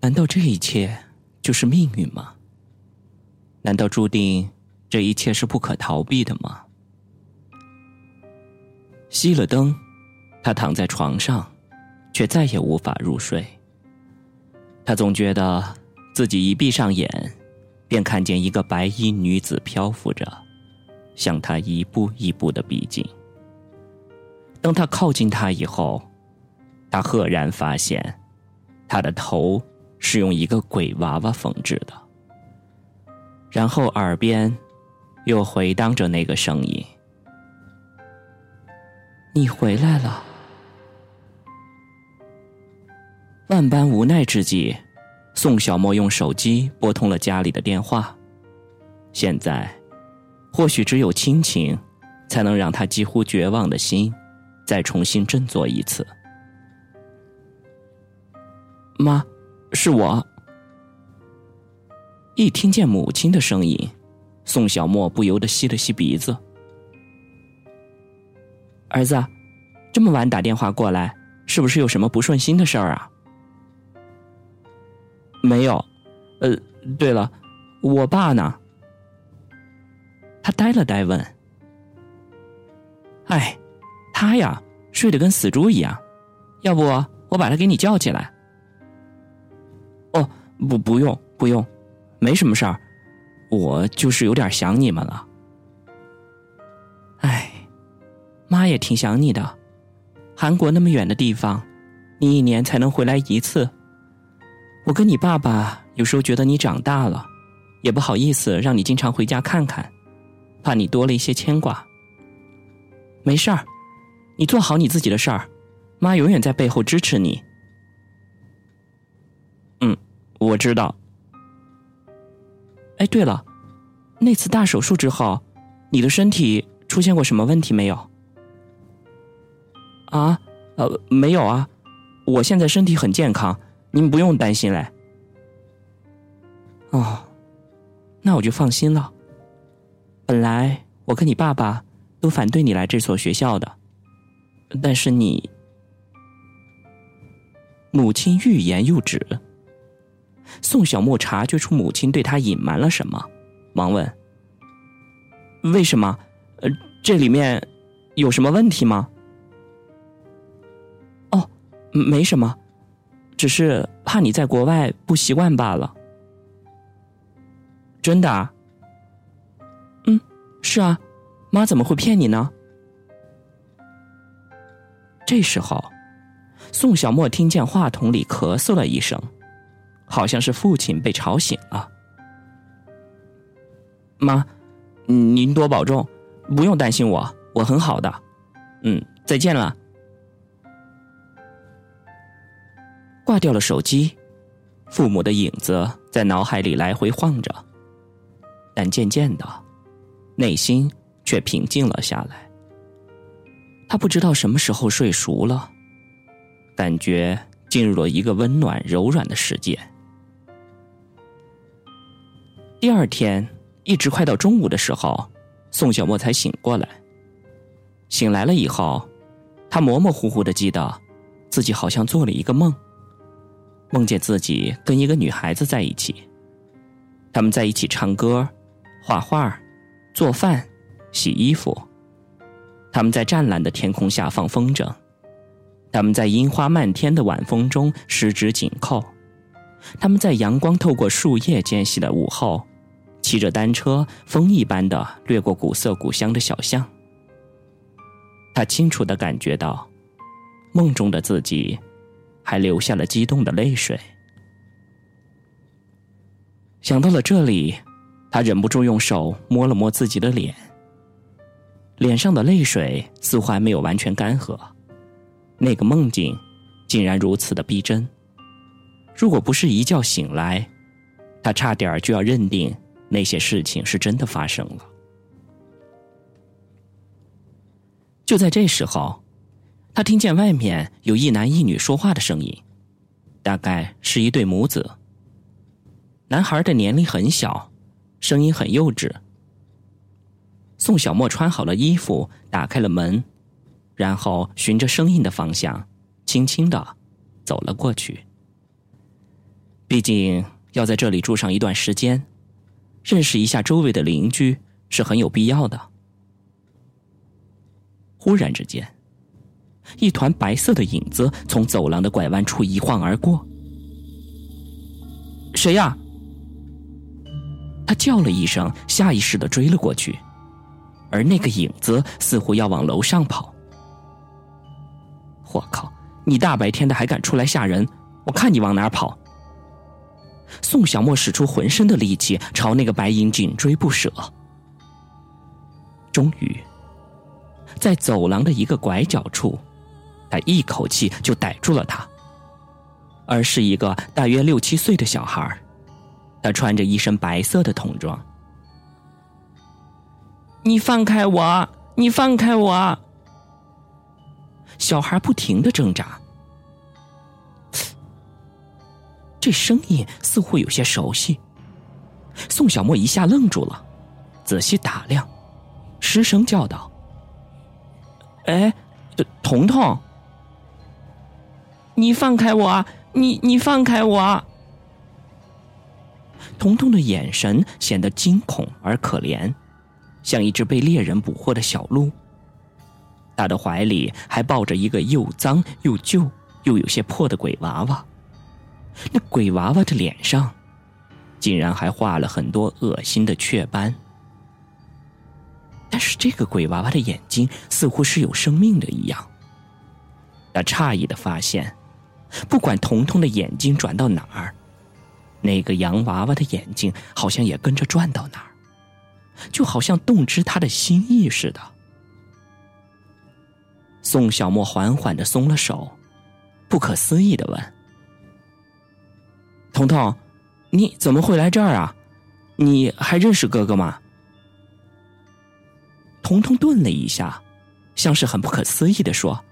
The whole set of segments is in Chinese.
难道这一切就是命运吗？难道注定这一切是不可逃避的吗？熄了灯，他躺在床上，却再也无法入睡。他总觉得自己一闭上眼，便看见一个白衣女子漂浮着，向他一步一步的逼近。当他靠近她以后，他赫然发现，她的头是用一个鬼娃娃缝制的。然后耳边又回荡着那个声音：“你回来了。”万般无奈之际，宋小沫用手机拨通了家里的电话。现在，或许只有亲情，才能让他几乎绝望的心再重新振作一次。妈，是我。一听见母亲的声音，宋小沫不由得吸了吸鼻子。儿子，这么晚打电话过来，是不是有什么不顺心的事儿啊？没有。呃，对了，我爸呢？他呆了呆，问：“哎，他呀，睡得跟死猪一样。要不我把他给你叫起来？”不，不用，不用。没什么事儿，我就是有点想你们了。哎，妈也挺想你的。韩国那么远的地方，你一年才能回来一次。我跟你爸爸有时候觉得你长大了，也不好意思让你经常回家看看，怕你多了一些牵挂。没事儿，你做好你自己的事儿，妈永远在背后支持你。嗯，我知道。哎，对了，那次大手术之后，你的身体出现过什么问题没有？啊，呃，没有啊，我现在身体很健康，您不用担心嘞。哦，那我就放心了。本来我跟你爸爸都反对你来这所学校的，但是你母亲欲言又止。宋小沫察觉出母亲对他隐瞒了什么，忙问：“为什么？呃，这里面有什么问题吗？”“哦，没什么，只是怕你在国外不习惯罢了。”“真的？”“嗯，是啊，妈怎么会骗你呢？”这时候，宋小沫听见话筒里咳嗽了一声。好像是父亲被吵醒了。妈，您多保重，不用担心我，我很好的。嗯，再见了。挂掉了手机，父母的影子在脑海里来回晃着，但渐渐的，内心却平静了下来。他不知道什么时候睡熟了，感觉进入了一个温暖柔软的世界。第二天，一直快到中午的时候，宋小沫才醒过来。醒来了以后，他模模糊糊的记得，自己好像做了一个梦，梦见自己跟一个女孩子在一起。他们在一起唱歌、画画、做饭、洗衣服。他们在湛蓝的天空下放风筝，他们在樱花漫天的晚风中十指紧扣，他们在阳光透过树叶间隙的午后。骑着单车，风一般的掠过古色古香的小巷。他清楚的感觉到，梦中的自己，还流下了激动的泪水。想到了这里，他忍不住用手摸了摸自己的脸。脸上的泪水似乎还没有完全干涸。那个梦境，竟然如此的逼真。如果不是一觉醒来，他差点就要认定。那些事情是真的发生了。就在这时候，他听见外面有一男一女说话的声音，大概是一对母子。男孩的年龄很小，声音很幼稚。宋小沫穿好了衣服，打开了门，然后循着声音的方向，轻轻的走了过去。毕竟要在这里住上一段时间，认识一下周围的邻居是很有必要的。忽然之间，一团白色的影子从走廊的拐弯处一晃而过。谁呀？他叫了一声，下意识的追了过去，而那个影子似乎要往楼上跑。我靠！你大白天的还敢出来吓人？我看你往哪跑！宋小沫使出浑身的力气朝那个白影紧追不舍，终于，在走廊的一个拐角处，他一口气就逮住了他，而是一个大约六七岁的小孩他穿着一身白色的童装。你放开我！你放开我！小孩不停的挣扎。这声音似乎有些熟悉，宋小沫一下愣住了，仔细打量，失声叫道：“哎，彤彤，你放开我！你你放开我！”彤彤的眼神显得惊恐而可怜，像一只被猎人捕获的小鹿。他的怀里还抱着一个又脏又旧又有些破的鬼娃娃。那鬼娃娃的脸上，竟然还画了很多恶心的雀斑。但是这个鬼娃娃的眼睛似乎是有生命的一样。他诧异的发现，不管彤彤的眼睛转到哪儿，那个洋娃娃的眼睛好像也跟着转到哪儿，就好像动知他的心意似的。宋小沫缓缓的松了手，不可思议的问。彤彤，你怎么会来这儿啊？你还认识哥哥吗？彤彤顿了一下，像是很不可思议的说：“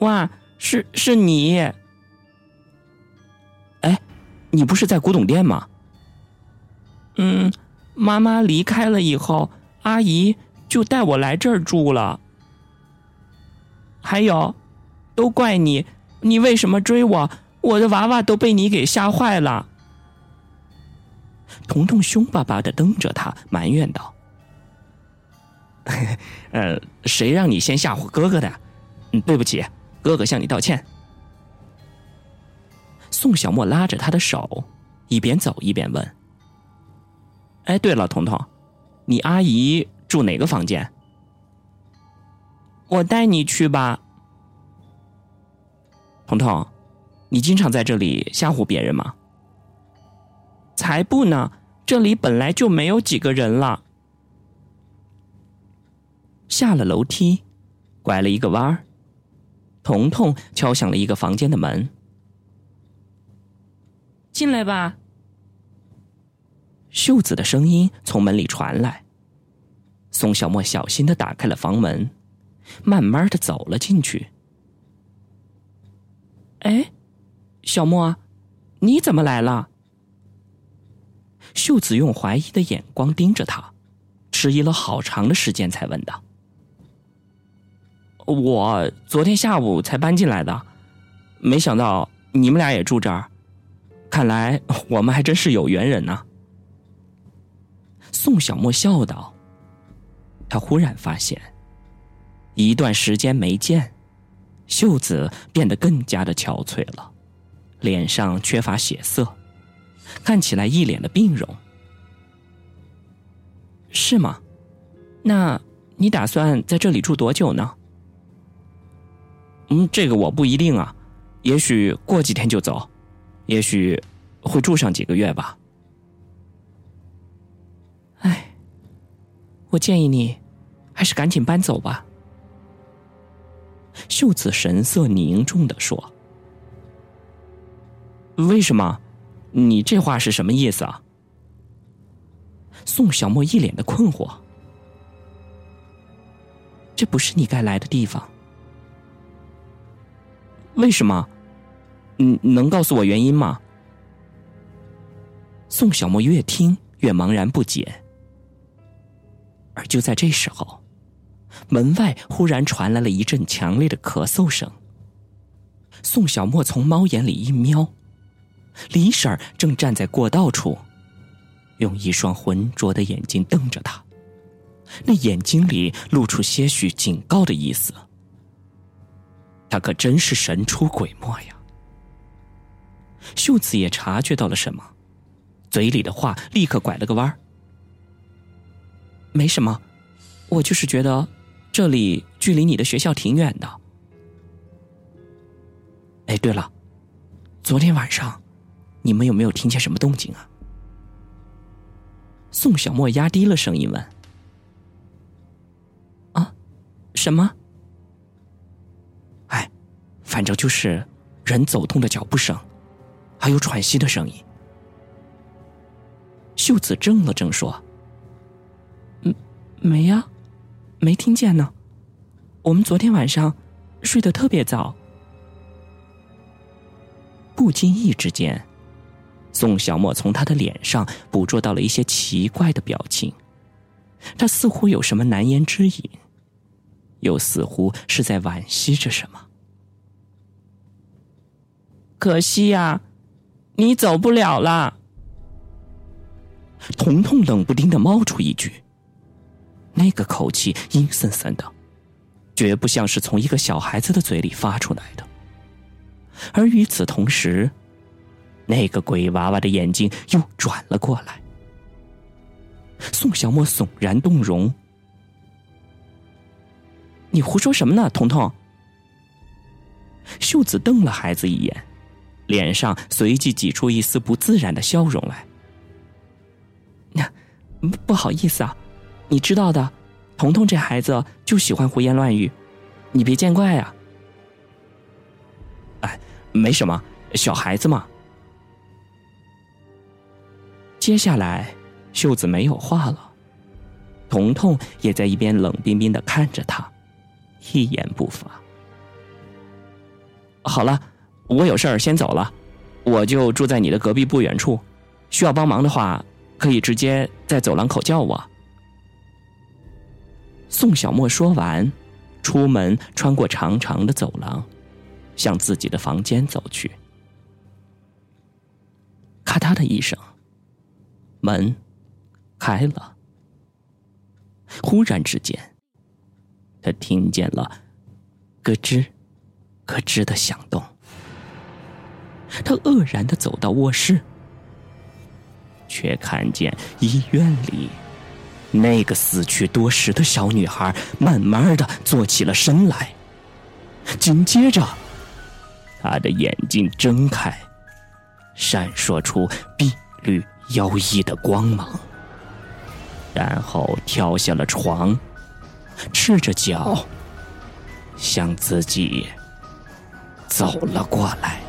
哇，是是你！哎，你不是在古董店吗？嗯，妈妈离开了以后，阿姨就带我来这儿住了。还有，都怪你，你为什么追我？”我的娃娃都被你给吓坏了。彤彤凶巴巴的瞪着他，埋怨道：“ 呃，谁让你先吓唬哥哥的？对不起，哥哥向你道歉。”宋小沫拉着他的手，一边走一边问：“哎，对了，彤彤，你阿姨住哪个房间？我带你去吧，彤彤。”你经常在这里吓唬别人吗？才不呢！这里本来就没有几个人了。下了楼梯，拐了一个弯儿，彤彤敲响了一个房间的门。进来吧。秀子的声音从门里传来。宋小沫小心的打开了房门，慢慢的走了进去。哎。小莫，你怎么来了？秀子用怀疑的眼光盯着他，迟疑了好长的时间才问道：“我昨天下午才搬进来的，没想到你们俩也住这儿，看来我们还真是有缘人呢。”宋小莫笑道。他忽然发现，一段时间没见，秀子变得更加的憔悴了。脸上缺乏血色，看起来一脸的病容，是吗？那你打算在这里住多久呢？嗯，这个我不一定啊，也许过几天就走，也许会住上几个月吧。哎，我建议你还是赶紧搬走吧。秀子神色凝重的说。为什么？你这话是什么意思啊？宋小沫一脸的困惑。这不是你该来的地方。为什么？你能告诉我原因吗？宋小沫越听越茫然不解。而就在这时候，门外忽然传来了一阵强烈的咳嗽声。宋小沫从猫眼里一瞄。李婶正站在过道处，用一双浑浊的眼睛瞪着他，那眼睛里露出些许警告的意思。他可真是神出鬼没呀！秀子也察觉到了什么，嘴里的话立刻拐了个弯儿：“没什么，我就是觉得这里距离你的学校挺远的。”哎，对了，昨天晚上你们有没有听见什么动静啊？宋小沫压低了声音问：“啊，什么？”哎反正就是人走动的脚步声，还有喘息的声音。秀子怔了怔，说：“嗯，没呀，没听见呢。我们昨天晚上睡得特别早。”不经意之间，宋小沫从他的脸上捕捉到了一些奇怪的表情，他似乎有什么难言之隐，又似乎是在惋惜着什么。可惜呀，你走不了了。彤彤冷不丁的冒出一句，那个口气阴森森的，绝不像是从一个小孩子的嘴里发出来的。而与此同时，那个鬼娃娃的眼睛又转了过来。宋小沫悚然动容：“你胡说什么呢，彤彤？”秀子瞪了孩子一眼。脸上随即挤出一丝不自然的笑容来。那不好意思啊，你知道的，彤彤这孩子就喜欢胡言乱语，你别见怪啊。哎，没什么，小孩子嘛。接下来，秀子没有话了，彤彤也在一边冷冰冰的看着他，一言不发。好了。我有事儿先走了，我就住在你的隔壁不远处，需要帮忙的话，可以直接在走廊口叫我。宋小沫说完，出门穿过长长的走廊，向自己的房间走去。咔嗒的一声，门开了。忽然之间，他听见了咯吱咯吱的响动。他愕然的走到卧室，却看见医院里那个死去多时的小女孩慢慢的坐起了身来，紧接着，她的眼睛睁开，闪烁出碧绿妖异的光芒，然后跳下了床，赤着脚向自己走了过来。